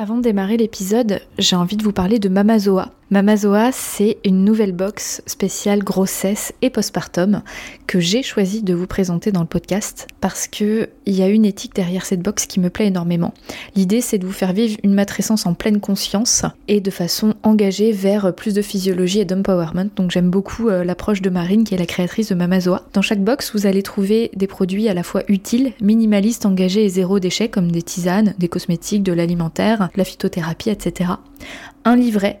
Avant de démarrer l'épisode, j'ai envie de vous parler de Mamazoa. Mamazoa, c'est une nouvelle box spéciale grossesse et postpartum que j'ai choisi de vous présenter dans le podcast parce que il y a une éthique derrière cette box qui me plaît énormément. L'idée, c'est de vous faire vivre une matrescence en pleine conscience et de façon engagée vers plus de physiologie et d'empowerment. Donc j'aime beaucoup euh, l'approche de Marine qui est la créatrice de Mamazoa. Dans chaque box, vous allez trouver des produits à la fois utiles, minimalistes, engagés et zéro déchet comme des tisanes, des cosmétiques, de l'alimentaire, la phytothérapie, etc. Un livret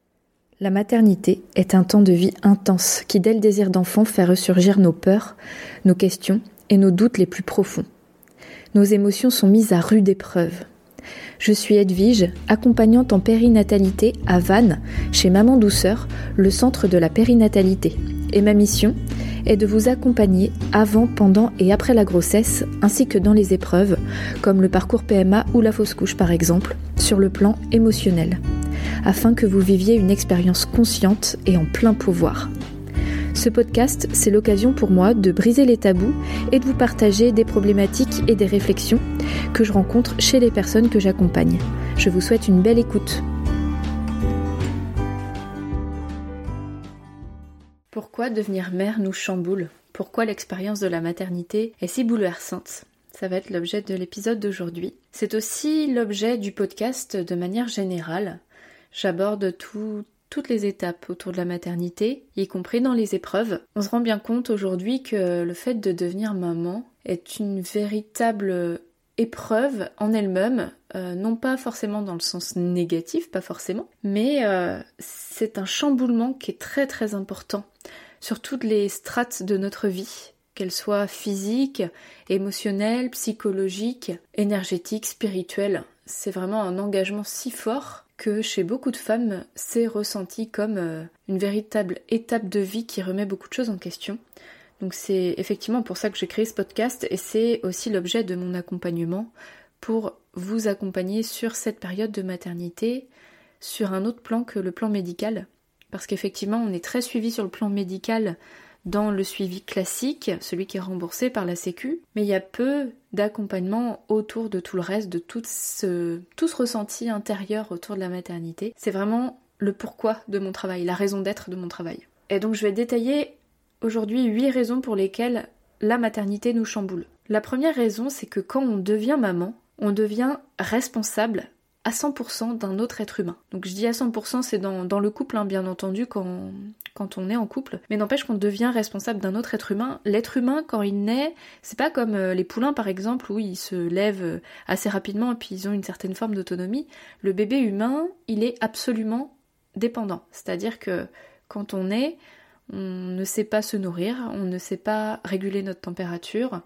la maternité est un temps de vie intense qui, dès le désir d'enfant, fait ressurgir nos peurs, nos questions et nos doutes les plus profonds. Nos émotions sont mises à rude épreuve. Je suis Edwige, accompagnante en périnatalité à Vannes, chez Maman Douceur, le centre de la périnatalité. Et ma mission est de vous accompagner avant, pendant et après la grossesse, ainsi que dans les épreuves, comme le parcours PMA ou la fausse couche par exemple, sur le plan émotionnel afin que vous viviez une expérience consciente et en plein pouvoir. Ce podcast, c'est l'occasion pour moi de briser les tabous et de vous partager des problématiques et des réflexions que je rencontre chez les personnes que j'accompagne. Je vous souhaite une belle écoute. Pourquoi devenir mère nous chamboule? Pourquoi l'expérience de la maternité est si bouleversante? Ça va être l'objet de l'épisode d'aujourd'hui. C'est aussi l'objet du podcast de manière générale. J'aborde toutes les étapes autour de la maternité, y compris dans les épreuves. On se rend bien compte aujourd'hui que le fait de devenir maman est une véritable épreuve en elle-même, euh, non pas forcément dans le sens négatif, pas forcément, mais euh, c'est un chamboulement qui est très très important sur toutes les strates de notre vie, qu'elles soient physiques, émotionnelles, psychologiques, énergétiques, spirituelles. C'est vraiment un engagement si fort chez beaucoup de femmes, c'est ressenti comme euh, une véritable étape de vie qui remet beaucoup de choses en question. Donc c'est effectivement pour ça que j'ai créé ce podcast et c'est aussi l'objet de mon accompagnement pour vous accompagner sur cette période de maternité sur un autre plan que le plan médical. Parce qu'effectivement, on est très suivi sur le plan médical dans le suivi classique, celui qui est remboursé par la Sécu, mais il y a peu d'accompagnement autour de tout le reste, de tout ce, ressenti intérieur autour de la maternité. C'est vraiment le pourquoi de mon travail, la raison d'être de mon travail. Et donc je vais détailler aujourd'hui huit raisons pour lesquelles la maternité nous chamboule. La première raison, c'est que quand on devient maman, on devient responsable à 100% d'un autre être humain. Donc je dis à 100%, c'est dans, le couple, hein, bien entendu, quand, on est en couple, mais n'empêche qu'on devient responsable d'un autre être humain. L'être humain, quand il naît, c'est pas comme euh, les poulains par exemple, où ils se lèvent euh, assez rapidement et puis ils ont une certaine forme d'autonomie. Le bébé humain, il est absolument dépendant. C'est-à-dire que quand on est, on ne sait pas se nourrir, on ne sait pas réguler notre température,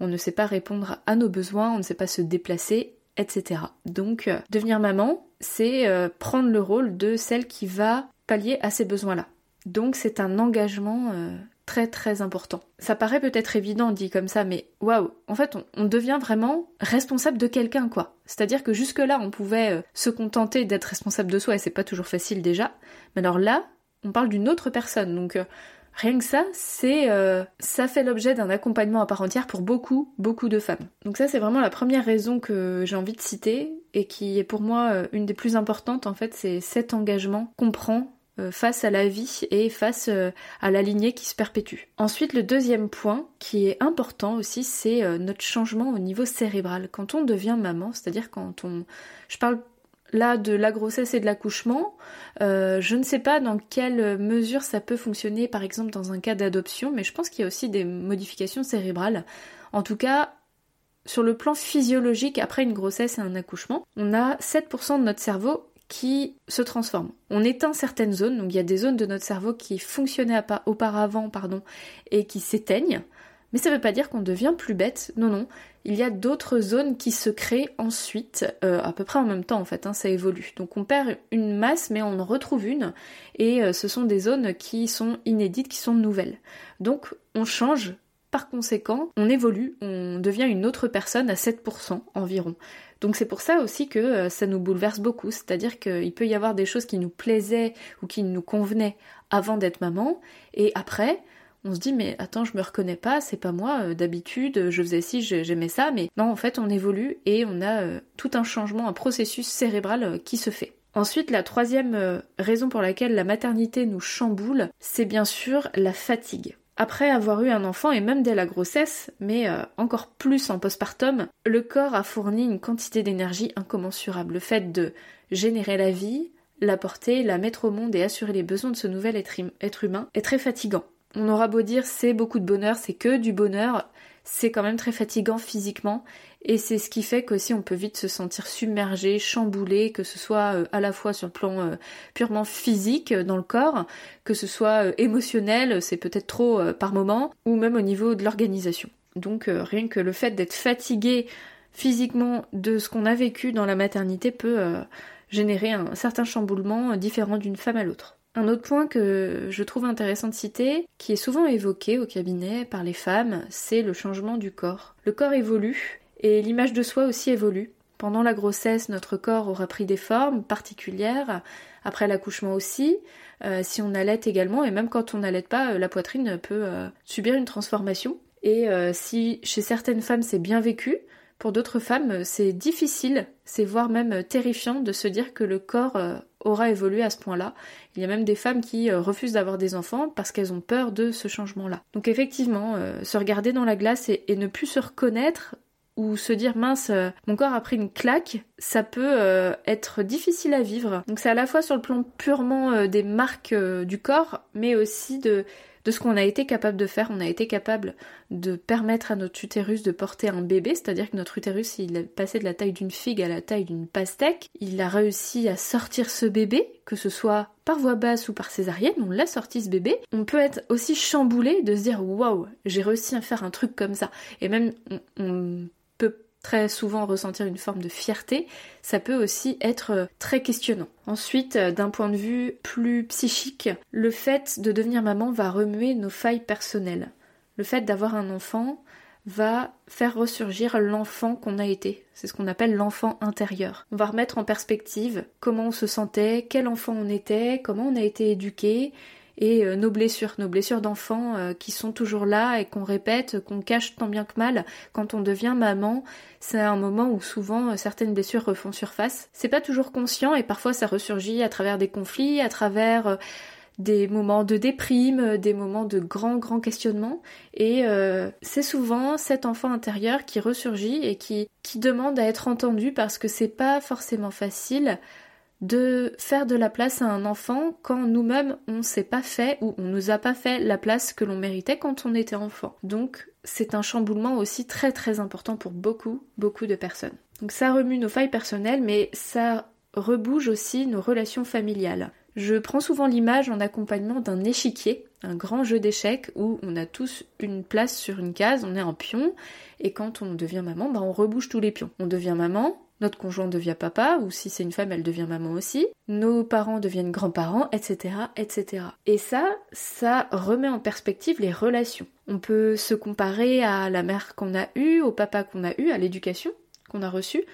on ne sait pas répondre à nos besoins, on ne sait pas se déplacer, etc. Donc euh, devenir maman, c'est euh, prendre le rôle de celle qui va pallier à ces besoins-là. Donc c'est un engagement euh, très très important. Ça paraît peut-être évident dit comme ça, mais waouh, en fait on, on, devient vraiment responsable de quelqu'un quoi. C'est-à-dire que jusque-là on pouvait se contenter d'être responsable de soi et c'est pas toujours facile déjà, mais alors là on parle d'une autre personne, donc Rien que ça, c'est euh, ça fait l'objet d'un accompagnement à part entière pour beaucoup, beaucoup de femmes. Donc ça, c'est vraiment la première raison que j'ai envie de citer et qui est pour moi euh, une des plus importantes en fait, c'est cet engagement qu'on prend euh, face à la vie et face à la lignée qui se perpétue. Ensuite, le deuxième point qui est important aussi, c'est notre changement au niveau cérébral. Quand on devient maman, c'est-à-dire quand on... Je parle là de la grossesse et de l'accouchement. Euh, je ne sais pas dans quelle mesure ça peut fonctionner par exemple dans un cas d'adoption, mais je pense qu'il y a aussi des modifications cérébrales. En tout cas, sur le plan physiologique, après une grossesse et un accouchement, on a 7% de notre cerveau qui se transforme. On éteint certaines zones, donc il y a des zones de notre cerveau qui fonctionnaient auparavant pardon, et qui s'éteignent, Mais ça veut pas dire qu'on devient plus bête, non non. Il y a d'autres zones qui se créent ensuite, euh, à peu près en même temps en fait, hein, ça évolue. Donc on perd une masse mais on en retrouve une, et euh, ce sont des zones qui sont inédites, qui sont nouvelles. Donc on change par conséquent, on évolue, on devient une autre personne à 7% environ. Donc c'est pour ça aussi que euh, ça nous bouleverse beaucoup, c'est-à-dire qu'il peut y avoir des choses qui nous plaisaient ou qui nous convenaient avant d'être maman, et après, on se dit mais attends je me reconnais pas, c'est pas moi, euh, d'habitude je faisais ci, j'aimais ça, mais non en fait on évolue et on a euh, tout un changement, un processus cérébral qui se fait. Ensuite, la troisième raison pour laquelle la maternité nous chamboule, c'est bien sûr la fatigue. Après avoir eu un enfant et même dès la grossesse, mais euh, encore plus en postpartum, le corps a fourni une quantité d'énergie incommensurable. Le fait de générer la vie, la porter, la mettre au monde et assurer les besoins de ce nouvel être humain est très fatigant. On aura beau dire c'est beaucoup de bonheur, c'est que du bonheur, c'est quand même très fatigant physiquement et c'est ce qui fait qu'aussi on peut vite se sentir submergé, chamboulé, que ce soit euh, à la fois sur le plan euh, purement physique euh, dans le corps, que ce soit émotionnel, c'est peut-être trop par moment, ou même au niveau de l'organisation. Donc rien que le fait d'être fatigué physiquement de ce qu'on a vécu dans la maternité peut générer un certain chamboulement différent d'une femme à l'autre. Un autre point que je trouve intéressant de citer, qui est souvent évoqué au cabinet par les femmes, c'est le changement du corps. Le corps évolue et l'image de soi aussi évolue. Pendant la grossesse, notre corps aura pris des formes particulières, après l'accouchement aussi, euh, si on allait également, et même quand on n'allait pas, euh, la poitrine peut euh, subir une transformation. Et si chez certaines femmes c'est bien vécu, pour d'autres femmes c'est difficile, c'est voire même terrifiant de se dire que le corps aura évolué à ce point-là. Il y a même des femmes qui euh, refusent d'avoir des enfants parce qu'elles ont peur de ce changement-là. Donc effectivement, euh, se regarder dans la glace et, ne plus se reconnaître ou se dire mince, euh, mon corps a pris une claque, ça peut être difficile à vivre. Donc c'est à la fois sur le plan purement des marques du corps, mais aussi de de ce qu'on a été capable de faire. On a été capable de permettre à notre utérus de porter un bébé, c'est-à-dire que notre utérus, il est passé de la taille d'une figue à la taille d'une pastèque. Il a réussi à sortir ce bébé, que ce soit par voie basse ou par césarienne, on l'a sorti ce bébé. On peut être aussi chamboulé de se dire waouh, j'ai réussi à faire un truc comme ça. Et même on très souvent ressentir une forme de fierté, ça peut aussi être euh, très questionnant. Ensuite, euh, d'un point de vue plus psychique, le fait de devenir maman va remuer nos failles personnelles. Le fait d'avoir un enfant va faire ressurgir l'enfant qu'on a été. C'est ce qu'on appelle l'enfant intérieur. On va remettre en perspective comment on se sentait, quel enfant on était, comment on a été éduqué, et euh, nos blessures, nos blessures d'enfants euh, qui sont toujours là et qu'on répète, qu'on cache tant bien que mal quand on devient maman. C'est un moment où souvent euh, certaines blessures refont surface. C'est pas toujours conscient et parfois ça ressurgit à travers des conflits, à travers des moments de déprime, des moments de grands grands questionnements et c'est souvent cet enfant intérieur qui ressurgit et qui qui demande à être entendu parce que c'est pas forcément facile de faire de la place à un enfant quand nous-mêmes on s'est pas fait ou on nous a pas fait la place que l'on méritait quand on était enfant. Donc c'est un chamboulement aussi très très important pour beaucoup, beaucoup de personnes. Donc ça remue nos failles personnelles mais ça rebouge aussi nos relations familiales. Je prends souvent l'image en accompagnement d'un échiquier, un grand jeu d'échecs où on a tous une place sur une case, on est un pion, et quand on devient maman, bah on rebouge tous les pions. On devient maman, notre conjoint devient papa, ou si c'est une femme, elle devient maman aussi, nos parents deviennent grands-parents, etc., etc. Et ça, ça remet en perspective les relations. On peut se comparer à la mère qu'on a eue, au papa qu'on a eu, à l'éducation qu'on a reçue.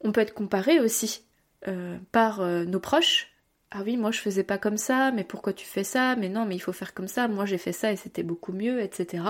On peut être comparé aussi euh, par euh, nos proches, ah oui, moi je faisais pas comme ça, mais pourquoi tu fais ça? Mais non, mais il faut faire comme ça, moi j'ai fait ça et c'était beaucoup mieux, etc.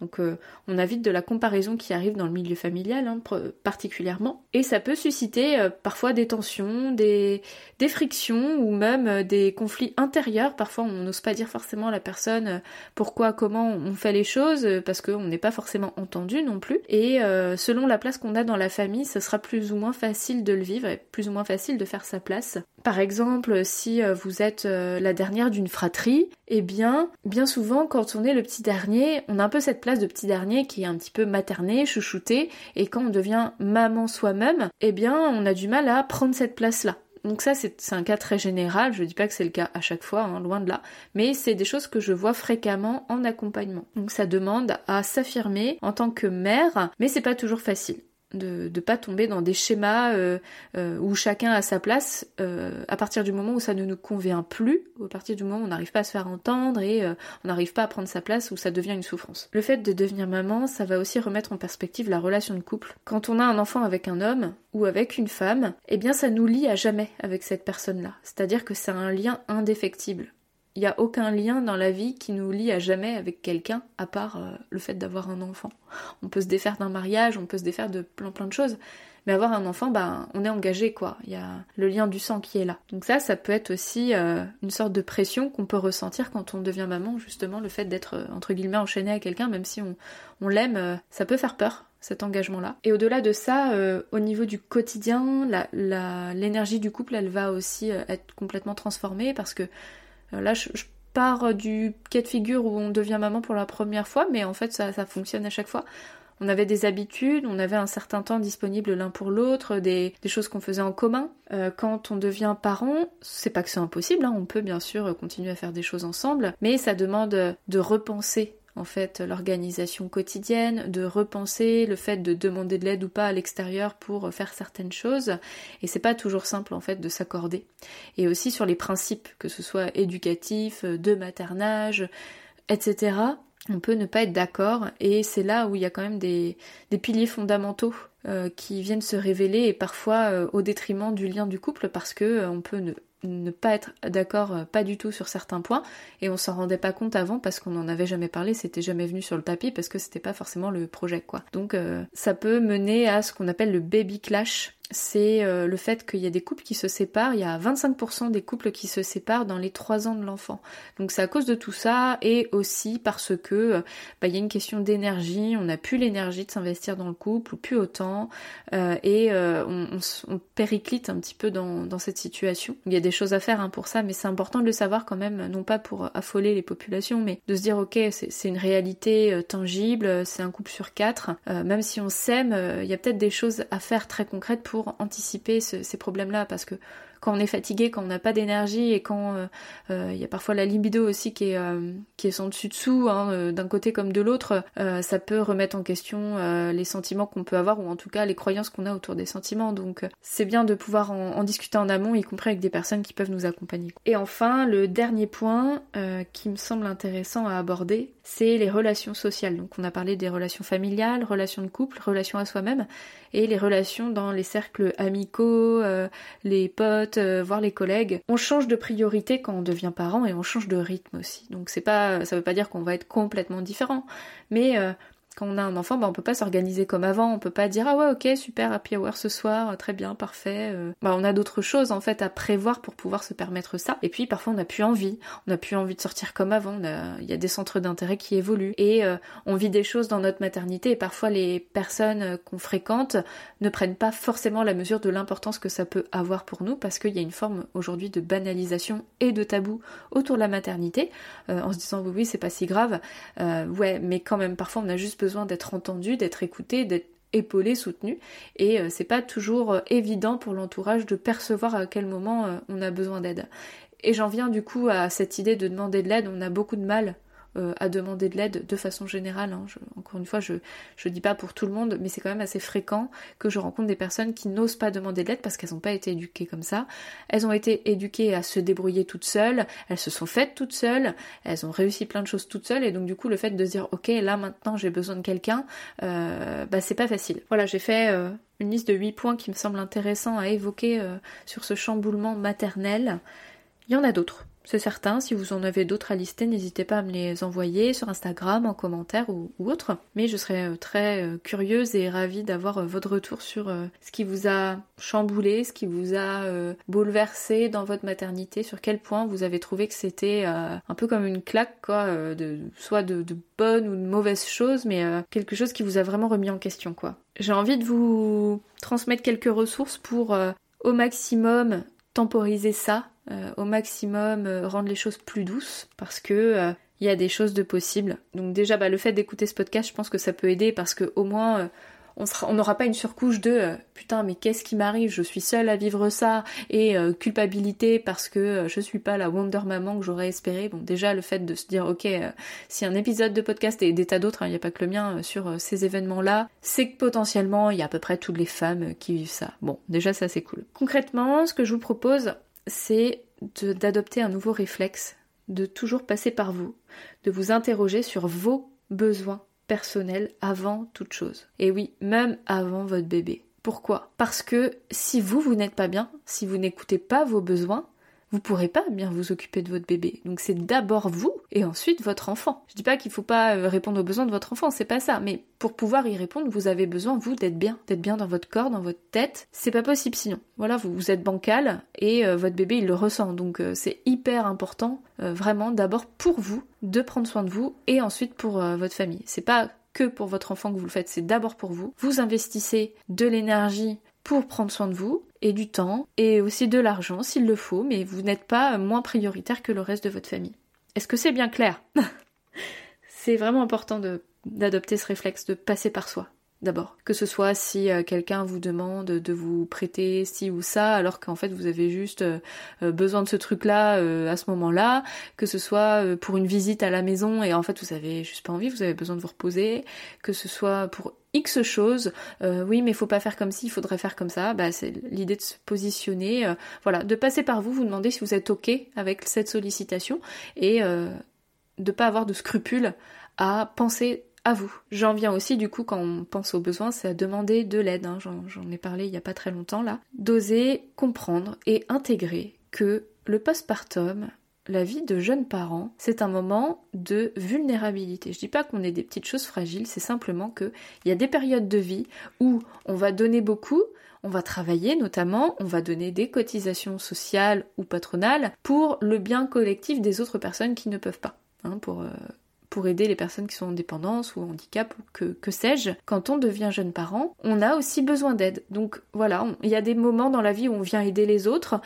Donc euh, on a vite de la comparaison qui arrive dans le milieu familial, hein, particulièrement. Et ça peut susciter euh, parfois des tensions, des, des frictions ou même euh, des conflits intérieurs. Parfois on n'ose pas dire forcément à la personne pourquoi, comment on fait les choses, parce qu'on n'est pas forcément entendu non plus. Et selon la place qu'on a dans la famille, ce sera plus ou moins facile de le vivre et plus ou moins facile de faire sa place. Par exemple, euh, vous êtes euh, la dernière d'une fratrie, eh bien, bien souvent, quand on est le petit dernier, on a un peu cette place de petit dernier qui est un petit peu materné, chouchouté, et quand on devient maman soi-même, eh bien, on a du mal à prendre cette place-là. Donc ça, c'est un cas très général, je dis pas que c'est le cas à chaque fois, hein, loin de là, mais c'est des choses que je vois fréquemment en accompagnement. Donc ça demande à s'affirmer en tant que mère, mais c'est pas toujours facile de ne pas tomber dans des schémas euh, euh, où chacun a sa place euh, à partir du moment où ça ne nous convient plus, à partir du moment où on n'arrive pas à se faire entendre et on n'arrive pas à prendre sa place, où ça devient une souffrance. Le fait de devenir maman, ça va aussi remettre en perspective la relation de couple. Quand on a un enfant avec un homme ou avec une femme, eh bien ça nous lie à jamais avec cette personne-là. C'est-à-dire que c'est un lien indéfectible. Il n'y a aucun lien dans la vie qui nous lie à jamais avec quelqu'un, à part euh, le fait d'avoir un enfant. On peut se défaire d'un mariage, on peut se défaire de plein plein de choses, mais avoir un enfant, bah, on est engagé, quoi. Il y a le lien du sang qui est là. Donc ça, ça peut être aussi euh, une sorte de pression qu'on peut ressentir quand on devient maman, justement, le fait d'être, euh, entre guillemets, enchaîné à quelqu'un, même si on, l'aime, ça peut faire peur cet engagement-là. Et au-delà de ça, au niveau du quotidien, l'énergie du couple, elle va aussi être complètement transformée parce que là, je, pars du cas de figure où on devient maman pour la première fois, mais en fait, ça, fonctionne à chaque fois. On avait des habitudes, on avait un certain temps disponible l'un pour l'autre, des, choses qu'on faisait en commun. Euh, quand on devient parent, c'est pas que c'est impossible, hein, on peut bien sûr continuer à faire des choses ensemble, mais ça demande de repenser en fait l'organisation quotidienne, de repenser le fait de demander de l'aide ou pas à l'extérieur pour faire certaines choses. Et c'est pas toujours simple en fait de s'accorder. Et aussi sur les principes, que ce soit éducatif, de maternage, etc. On peut ne pas être d'accord et c'est là où il y a quand même des, piliers fondamentaux euh, qui viennent se révéler et parfois euh, au détriment du lien du couple parce que euh, on peut ne ne pas être d'accord euh, pas du tout sur certains points et on s'en rendait pas compte avant parce qu'on n'en avait jamais parlé, c'était jamais venu sur le tapis parce que c'était pas forcément le projet quoi. Donc euh, ça peut mener à ce qu'on appelle le baby clash c'est euh, le fait qu'il y a des couples qui se séparent. Il y a 25% des couples qui se séparent dans les 3 ans de l'enfant. Donc c'est à cause de tout ça et aussi parce que euh, bah, il y a une question d'énergie. On n'a plus l'énergie de s'investir dans le couple ou plus autant euh, et on, périclite un petit peu dans, cette situation. Il y a des choses à faire hein, pour ça, mais c'est important de le savoir quand même, non pas pour affoler les populations, mais de se dire ok c'est une réalité tangible, c'est un couple sur quatre. même si on s'aime, il y a peut-être des choses à faire très concrètes pour anticiper ces problèmes-là parce que quand on est fatigué, quand on n'a pas d'énergie et quand euh, euh, il y a parfois la libido aussi qui est euh, qui est sans dessus dessous hein, d'un côté comme de l'autre, ça peut remettre en question les sentiments qu'on peut avoir ou en tout cas les croyances qu'on a autour des sentiments. Donc c'est bien de pouvoir en, discuter en amont, y compris avec des personnes qui peuvent nous accompagner. Et enfin, le dernier point qui me semble intéressant à aborder, c'est les relations sociales. Donc on a parlé des relations familiales, relations de couple, relations à soi-même et les relations dans les cercles amicaux, les potes euh, voir les collègues. On change de priorité quand on devient parent et on change de rythme aussi. Donc c'est pas, ça veut pas dire qu'on va être complètement différent, mais euh, quand on a un enfant, bah, on peut pas s'organiser comme avant, on peut pas dire ah ouais ok super happy hour ce soir, très bien, parfait. Euh. Bah, on a d'autres choses en fait à prévoir pour pouvoir se permettre ça. Et puis parfois on n'a plus envie, on n'a plus envie de sortir comme avant, il y a des centres d'intérêt qui évoluent et euh, on vit des choses dans notre maternité et parfois les personnes euh, qu'on fréquente ne prennent pas forcément la mesure de l'importance que ça peut avoir pour nous parce qu'il y a une forme aujourd'hui de banalisation et de tabou autour de la maternité en se disant oui oui c'est pas si grave, ouais mais quand même parfois on a juste besoin d'être entendu, d'être écouté, d'être épaulé, soutenu. Et euh, c'est pas toujours euh, évident pour l'entourage de percevoir à quel moment euh, on a besoin d'aide. Et j'en viens du coup à cette idée de demander de l'aide. On a beaucoup de mal euh, à demander de l'aide de façon générale. Hein. encore une fois, je ne dis pas pour tout le monde, mais c'est quand même assez fréquent que je rencontre des personnes qui n'osent pas demander de l'aide parce qu'elles n'ont pas été éduquées comme ça. Elles ont été éduquées à se débrouiller toutes seules, elles se sont faites toutes seules, elles ont réussi plein de choses toutes seules, et donc du coup le fait de se dire ok là maintenant j'ai besoin de quelqu'un, euh, bah c'est pas facile. Voilà, j'ai fait euh, une liste de 8 points qui me semblent intéressants à évoquer sur ce chamboulement maternel. Il y en a d'autres c'est certain. Si vous en avez d'autres à lister, n'hésitez pas à me les envoyer sur Instagram, en commentaire ou, autre. Mais je serais euh, très euh, curieuse et ravie d'avoir euh, votre retour sur ce qui vous a chamboulé, ce qui vous a bouleversé dans votre maternité, sur quel point vous avez trouvé que c'était un peu comme une claque, quoi, de, soit de, de bonnes ou de mauvaises choses, mais quelque chose qui vous a vraiment remis en question, quoi. J'ai envie de vous transmettre quelques ressources pour au maximum temporiser ça, euh, au maximum euh, rendre les choses plus douces parce que euh, il y a des choses de possibles. Donc déjà bah, le fait d'écouter ce podcast, je pense que ça peut aider parce que au moins on n'aura pas une surcouche de euh, putain mais qu'est-ce qui m'arrive, je suis seule à vivre ça et euh, culpabilité parce que euh, je suis pas la Wonder Maman que j'aurais espéré. Bon déjà le fait de se dire ok si un épisode de podcast et des tas d'autres, il hein, n'y a pas que le mien sur ces événements-là, c'est que potentiellement il y a à peu près toutes les femmes qui vivent ça. Bon déjà ça c'est cool. Concrètement ce que je vous propose c'est d'adopter un nouveau réflexe, de toujours passer par vous, de vous interroger sur vos besoins personnels avant toute chose. Et oui, même avant votre bébé. Pourquoi? Parce que si vous, vous n'êtes pas bien, si vous n'écoutez pas vos besoins, vous pourrez pas bien vous occuper de votre bébé. Donc c'est d'abord vous et ensuite votre enfant. Je dis pas qu'il faut pas euh, répondre aux besoins de votre enfant, c'est pas ça, mais pour pouvoir y répondre, vous avez besoin vous d'être bien, d'être bien dans votre corps, dans votre tête. C'est pas possible sinon. Voilà, vous, êtes bancal et euh, votre bébé il le ressent. Donc euh, c'est hyper important vraiment d'abord pour vous de prendre soin de vous et ensuite pour votre famille. C'est pas que pour votre enfant que vous le faites, c'est d'abord pour vous. Vous investissez de l'énergie pour prendre soin de vous et du temps et aussi de l'argent s'il le faut, mais vous n'êtes pas moins prioritaire que le reste de votre famille. Est-ce que c'est bien clair? C'est vraiment important d'adopter ce réflexe de passer par soi d'abord. Que ce soit si euh, quelqu'un vous demande de vous prêter ci ou ça, alors qu'en fait vous avez juste euh, euh, besoin de ce truc-là à ce moment-là, que ce soit pour une visite à la maison et en fait vous avez juste pas envie, vous avez besoin de vous reposer, que ce soit pour X choses, oui mais faut pas faire comme ci, il faudrait faire comme ça, bah c'est l'idée de se positionner, voilà, de passer par vous, vous demander si vous êtes ok avec cette sollicitation et de pas avoir de scrupules à penser à vous. J'en viens aussi du coup quand on pense aux besoins, c'est à demander de l'aide. Hein. J'en ai parlé il n'y a pas très longtemps là. D'oser comprendre et intégrer que le postpartum, la vie de jeunes parents, c'est un moment de vulnérabilité. Je dis pas qu'on est des petites choses fragiles, c'est simplement qu'il y a des périodes de vie où on va donner beaucoup, on va travailler notamment, on va donner des cotisations sociales ou patronales pour le bien collectif des autres personnes qui ne peuvent pas. Hein, pour euh, pour aider les personnes qui sont en dépendance ou en handicap ou que, que sais-je. Quand on devient jeune parent, on a aussi besoin d'aide. Donc voilà, il y a des moments dans la vie où on vient aider les autres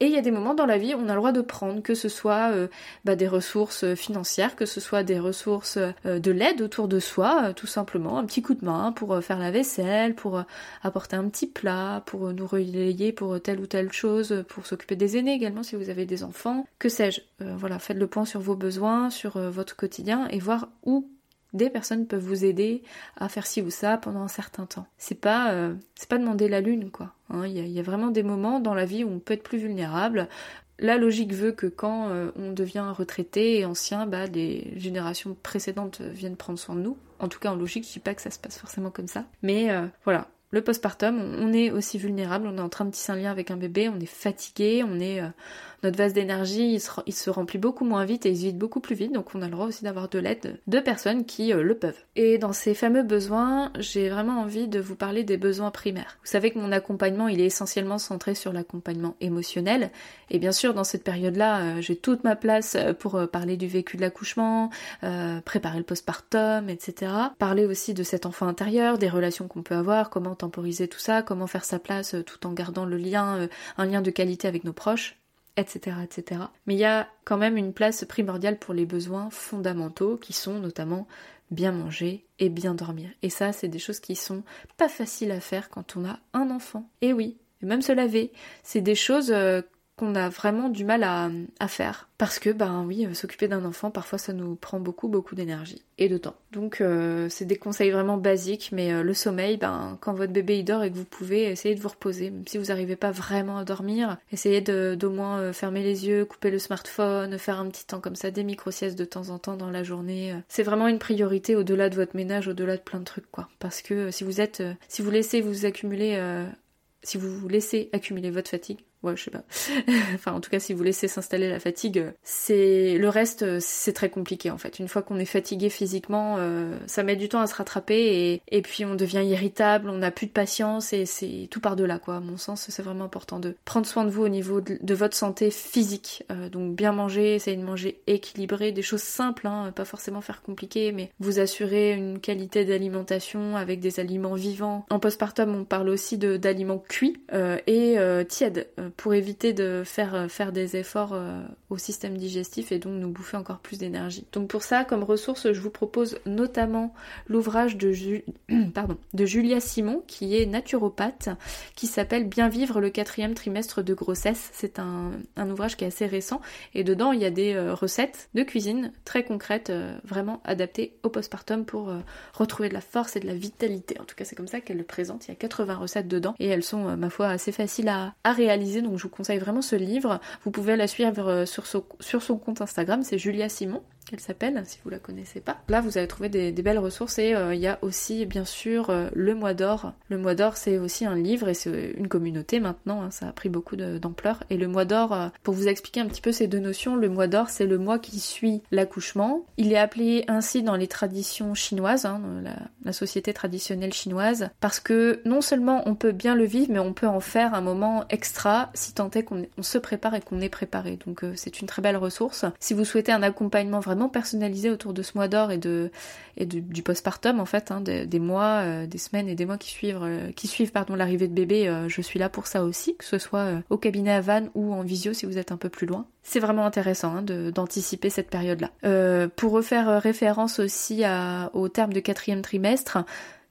et il y a des moments dans la vie où on a le droit de prendre, que ce soit euh, bah, des ressources euh, financières, que ce soit des ressources euh, de l'aide autour de soi, tout simplement, un petit coup de main pour faire la vaisselle, pour apporter un petit plat, pour nous relayer pour telle ou telle chose, pour s'occuper des aînés également si vous avez des enfants, que sais-je? voilà, faites le point sur vos besoins, sur votre quotidien et voir où des personnes peuvent vous aider à faire ci ou ça pendant un certain temps. C'est pas, euh, c'est pas demander la lune, quoi. Hein. Il y, a vraiment des moments dans la vie où on peut être plus vulnérable. La logique veut que quand euh, on devient retraité et ancien, bah, les générations précédentes viennent prendre soin de nous. En tout cas, en logique, je dis pas que ça se passe forcément comme ça. Mais euh, voilà, le postpartum, on est aussi vulnérable, on est en train de tisser un lien avec un bébé, on est fatigué, on est notre vase d'énergie, il se, remplit beaucoup moins vite et il se vide beaucoup plus vite, donc on a le droit aussi d'avoir de l'aide de personnes qui euh, le peuvent. Et dans ces fameux besoins, j'ai vraiment envie de vous parler des besoins primaires. Vous savez que mon accompagnement, il est essentiellement centré sur l'accompagnement émotionnel, et bien sûr dans cette période-là, euh, j'ai toute ma place pour parler du vécu de l'accouchement, préparer le postpartum, etc. Parler aussi de cet enfant intérieur, des relations qu'on peut avoir, comment temporiser tout ça, comment faire sa place euh, tout en gardant le lien, euh, un lien de qualité avec nos proches, etc., etc. Mais il y a quand même une place primordiale pour les besoins fondamentaux qui sont notamment bien manger et bien dormir. Et ça, c'est des choses qui sont pas faciles à faire quand on a un enfant. Et oui, même se laver, c'est des choses euh, qu'on a vraiment du mal à, faire. Parce que, ben oui, euh, s'occuper d'un enfant, parfois ça nous prend beaucoup, beaucoup d'énergie et de temps. Donc euh, c'est des conseils vraiment basiques, mais euh, le sommeil, ben quand votre bébé il dort et que vous pouvez, essayer de vous reposer. Même si vous n'arrivez pas vraiment à dormir, essayez d'au moins fermer les yeux, couper le smartphone, faire un petit temps comme ça, des micro-siestes de temps en temps dans la journée. C'est vraiment une priorité au-delà de votre ménage, au-delà de plein de trucs, quoi. Parce que si vous êtes, si vous laissez vous accumuler si vous laissez accumuler votre fatigue, ouais, je sais pas. enfin, en tout cas, si vous laissez s'installer la fatigue, c'est le reste, c'est très compliqué en fait. Une fois qu'on est fatigué physiquement, euh, ça met du temps à se rattraper et, puis on devient irritable, on n'a plus de patience et c'est tout par delà quoi. À mon sens, c'est vraiment important de prendre soin de vous au niveau de, votre santé physique. Euh, donc bien manger, essayer de manger équilibré, des choses simples, hein, pas forcément faire compliqué, mais vous assurer une qualité d'alimentation avec des aliments vivants. En postpartum, on parle aussi d'aliments cuits euh, et tièdes pour éviter de faire, faire des efforts au système digestif et donc nous bouffer encore plus d'énergie. Donc pour ça, comme ressource, je vous propose notamment l'ouvrage de, de Julia Simon, qui est naturopathe, qui s'appelle Bien vivre le quatrième trimestre de grossesse. C'est un, un, ouvrage qui est assez récent et dedans il y a des recettes de cuisine très concrètes, vraiment adaptées au postpartum pour retrouver de la force et de la vitalité. En tout cas, c'est comme ça qu'elle le présente. Il y a 80 recettes dedans et elles sont, ma foi, assez faciles à, à réaliser. Donc je vous conseille vraiment ce livre. Vous pouvez la suivre sur son, sur son compte Instagram, c'est Julia Simon qu'elle s'appelle, si vous la connaissez pas. Là, vous allez trouver des, belles ressources et euh, il y a aussi, bien sûr, euh, le mois d'or. Le mois d'or, c'est aussi un livre et c'est une communauté maintenant, hein, ça a pris beaucoup d'ampleur. Et le mois d'or, euh, pour vous expliquer un petit peu ces deux notions, le mois d'or, c'est le mois qui suit l'accouchement. Il est appelé ainsi dans les traditions chinoises, hein, la, la, société traditionnelle chinoise, parce que non seulement on peut bien le vivre, mais on peut en faire un moment extra si tant est qu'on se prépare et qu'on est préparé. Donc c'est une très belle ressource. Si vous souhaitez un accompagnement vraiment personnalisé autour de ce mois d'or et de et du postpartum en fait, hein, des, mois, euh, des semaines et des mois qui suivent euh, qui suivent pardon l'arrivée de bébé. Euh, je suis là pour ça aussi, que ce soit au cabinet à Vannes ou en visio si vous êtes un peu plus loin. C'est vraiment intéressant hein, d'anticiper cette période-là. pour refaire référence aussi au terme de quatrième trimestre,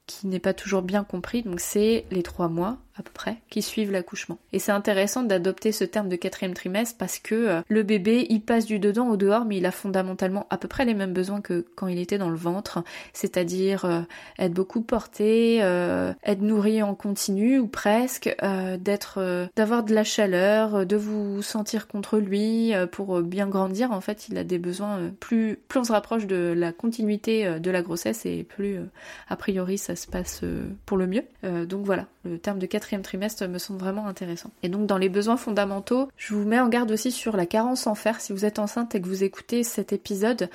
qui n'est pas toujours bien compris, donc c'est les trois mois à peu près, qui suivent l'accouchement. Et c'est intéressant d'adopter ce terme de quatrième trimestre parce que euh, le bébé, il passe du dedans au dehors, mais il a fondamentalement à peu près les mêmes besoins que quand il était dans le ventre, c'est-à-dire euh, être beaucoup porté, euh, être nourri en continu ou presque, d'être, d'avoir de la chaleur, de vous sentir contre lui pour bien grandir. En fait, il a des besoins plus, plus on se rapproche de la continuité de la grossesse et plus a priori ça se passe pour le mieux. donc voilà, le terme de quatrième trimestre me semble vraiment intéressant. Et donc dans les besoins fondamentaux, je vous mets en garde aussi sur la carence en fer. Si vous êtes enceinte et que vous écoutez cet épisode,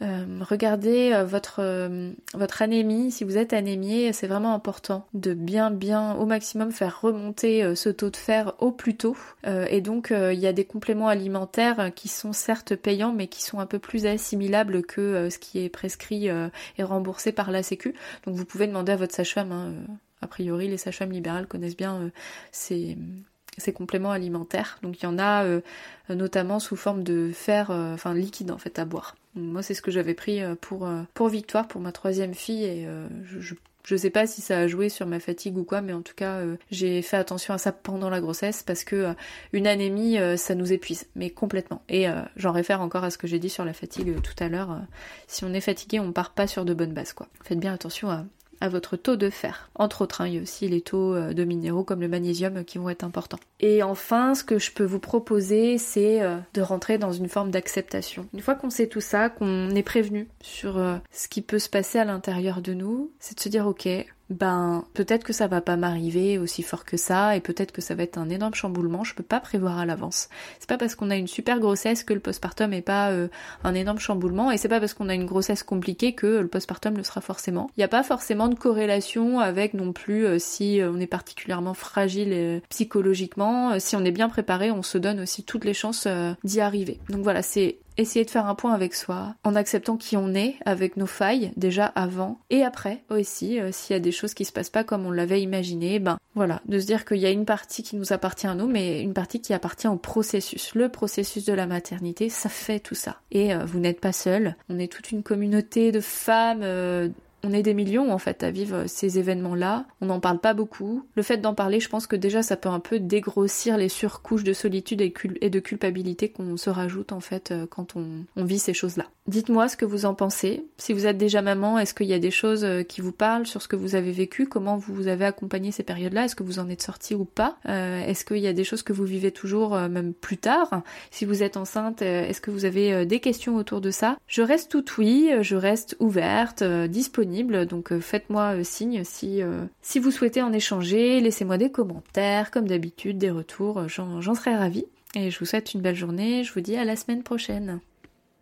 euh, regardez euh, votre, euh, votre anémie, si vous êtes anémié, c'est vraiment important de bien bien au maximum faire remonter ce taux de fer au plus tôt. et donc il y a des compléments alimentaires qui sont certes payants mais qui sont un peu plus assimilables que ce qui est prescrit et remboursé par la Sécu. Donc vous pouvez demander à votre sage-femme hein, a priori, les sages-femmes libérales connaissent bien euh, ces, compléments alimentaires. Donc il y en a euh, notamment sous forme de fer, euh, enfin liquide en fait à boire. moi c'est ce que j'avais pris pour, Victoire, pour ma troisième fille, et je, je, sais pas si ça a joué sur ma fatigue ou quoi, mais en tout cas j'ai fait attention à ça pendant la grossesse parce que une anémie ça nous épuise, mais complètement. Et j'en réfère encore à ce que j'ai dit sur la fatigue tout à l'heure. si on est fatigué, on part pas sur de bonnes bases quoi. Faites bien attention à à votre taux de fer. Entre autres, hein, il y a aussi les taux euh, de minéraux comme le magnésium qui vont être importants. Et enfin, ce que je peux vous proposer, c'est euh, de rentrer dans une forme d'acceptation. Une fois qu'on sait tout ça, qu'on est prévenu sur euh, ce qui peut se passer à l'intérieur de nous, c'est de se dire ok, ben peut-être que ça va pas m'arriver aussi fort que ça et peut-être que ça va être un énorme chamboulement, je peux pas prévoir à l'avance. C'est pas parce qu'on a une super grossesse que le postpartum est pas euh, un énorme chamboulement et c'est pas parce qu'on a une grossesse compliquée que le postpartum le sera forcément. Il n'y a pas forcément de corrélation avec non plus euh, si euh, on est particulièrement fragile psychologiquement, si on est bien préparé, on se donne aussi toutes les chances d'y arriver. Donc voilà, c'est essayer de faire un point avec soi, en acceptant qui on est, avec nos failles, déjà avant, et après aussi, euh, s'il y a des choses qui se passent pas comme on l'avait imaginé, ben voilà, de se dire qu'il y a une partie qui nous appartient à nous, mais une partie qui appartient au processus. Le processus de la maternité, ça fait tout ça. Et euh, vous n'êtes pas seul, on est toute une communauté de femmes, euh, on est des millions en fait à vivre ces événements-là. On n'en parle pas beaucoup. Le fait d'en parler, je pense que déjà ça peut un peu dégrossir les surcouches de solitude et, de culpabilité qu'on se rajoute en fait euh, quand on, vit ces choses-là. Dites-moi ce que vous en pensez. Si vous êtes déjà maman, est-ce qu'il y a des choses euh, qui vous parlent sur ce que vous avez vécu? Comment vous avez accompagné ces périodes-là? Est-ce que vous en êtes sorti ou pas? Euh, Est-ce qu'il y a des choses que vous vivez toujours même plus tard? Si vous êtes enceinte, est-ce que vous avez des questions autour de ça? Je reste tout oui, je reste ouverte, disponible donc euh, faites-moi euh, signe si, euh, si vous souhaitez en échanger, laissez-moi des commentaires, comme d'habitude, des retours, j'en serai ravie. Et je vous souhaite une belle journée, je vous dis à la semaine prochaine.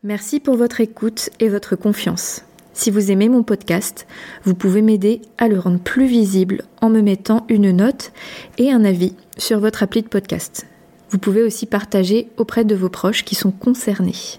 Merci pour votre écoute et votre confiance. Si vous aimez mon podcast, vous pouvez m'aider à le rendre plus visible en me mettant une note et un avis sur votre appli de podcast. Vous pouvez aussi partager auprès de vos proches qui sont concernés.